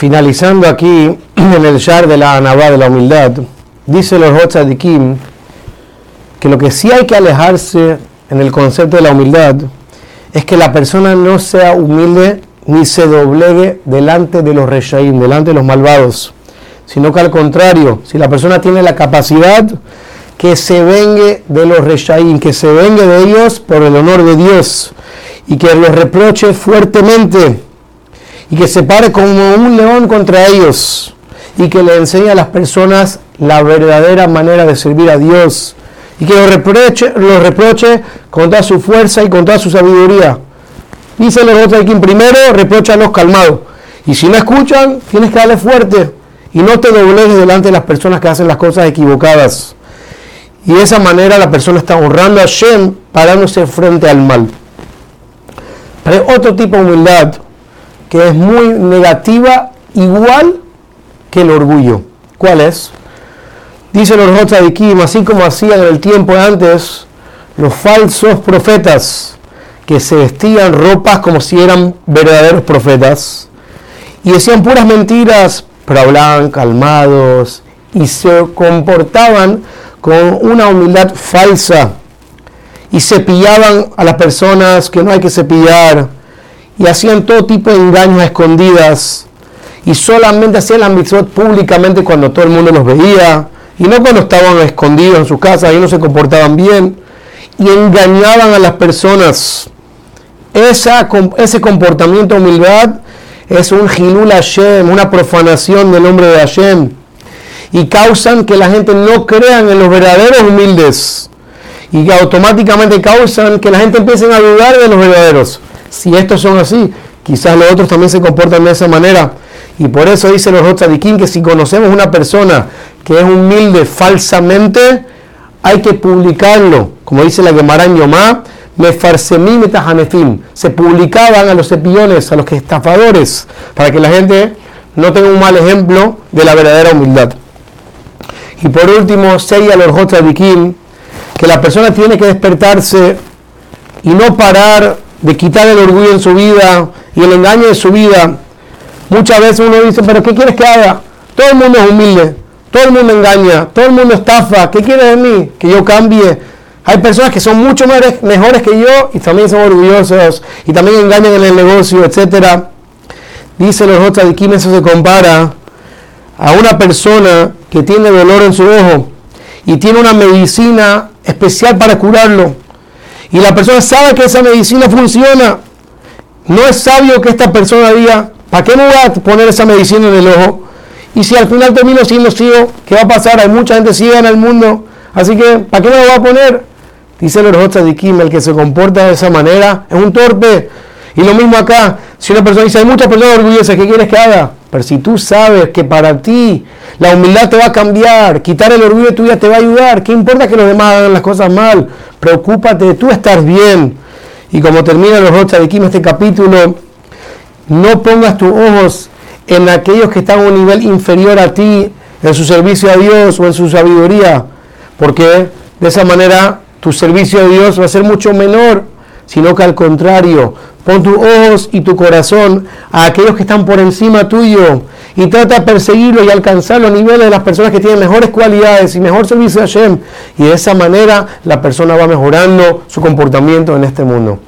finalizando aquí en el Shar de la Anabá de la humildad, dice los Kim que lo que sí hay que alejarse en el concepto de la humildad es que la persona no sea humilde ni se doblegue delante de los reshaim, delante de los malvados, sino que al contrario, si la persona tiene la capacidad, que se vengue de los reshaim, que se vengue de ellos por el honor de Dios y que los reproche fuertemente y que se pare como un león contra ellos y que le enseñe a las personas la verdadera manera de servir a Dios y que los reproche, los reproche con toda su fuerza y con toda su sabiduría. Dice los otros aquí, primero los calmados y si no escuchan tienes que darle fuerte y no te doblegues delante de las personas que hacen las cosas equivocadas. Y de esa manera la persona está honrando a Shem parándose frente al mal. Pero otro tipo de humildad que es muy negativa, igual que el orgullo. ¿Cuál es? Dice los Kim, así como hacían en el tiempo antes los falsos profetas que se vestían ropas como si eran verdaderos profetas y decían puras mentiras, pero hablaban calmados y se comportaban con una humildad falsa y cepillaban a las personas que no hay que cepillar y hacían todo tipo de engaños a escondidas y solamente hacían la mitzvot públicamente cuando todo el mundo los veía y no cuando estaban escondidos en sus casas y no se comportaban bien y engañaban a las personas. Esa, ese comportamiento de humildad es un Hilul Hashem, una profanación del nombre de Hashem y causan que la gente no crean en los verdaderos humildes y automáticamente causan que la gente empiece a dudar de los verdaderos si estos son así, quizás los otros también se comportan de esa manera. Y por eso dice los Rotzadikim que si conocemos una persona que es humilde falsamente, hay que publicarlo. Como dice la Gemara en Yomá, se publicaban a los cepillones, a los estafadores, para que la gente no tenga un mal ejemplo de la verdadera humildad. Y por último, sería los Rotzadikim que la persona tiene que despertarse y no parar de quitar el orgullo en su vida y el engaño de su vida. Muchas veces uno dice, pero ¿qué quieres que haga? Todo el mundo es humilde, todo el mundo engaña, todo el mundo estafa. ¿Qué quieres de mí? Que yo cambie. Hay personas que son mucho mejores que yo y también son orgullosos y también engañan en el negocio, etc. Dice los otros de eso se compara a una persona que tiene dolor en su ojo y tiene una medicina especial para curarlo y la persona sabe que esa medicina funciona, no es sabio que esta persona diga, ¿para qué no voy a poner esa medicina en el ojo? Y si al final termino siendo ciego, ¿qué va a pasar? Hay mucha gente ciega en el mundo, así que ¿para qué no lo va a poner? Dice el de Kim, el que se comporta de esa manera es un torpe. Y lo mismo acá, si una persona dice, hay muchas personas orgullosas, ¿qué quieres que haga? Pero si tú sabes que para ti la humildad te va a cambiar, quitar el orgullo tuyo te va a ayudar, ¿qué importa que los demás hagan las cosas mal? Preocúpate de tú estar bien. Y como termina los Rocha de en este capítulo, no pongas tus ojos en aquellos que están a un nivel inferior a ti, en su servicio a Dios o en su sabiduría, porque de esa manera tu servicio a Dios va a ser mucho menor, sino que al contrario, Pon tus ojos y tu corazón a aquellos que están por encima tuyo y trata de perseguirlo y alcanzar los niveles de las personas que tienen mejores cualidades y mejor servicio a Hashem. Y de esa manera la persona va mejorando su comportamiento en este mundo.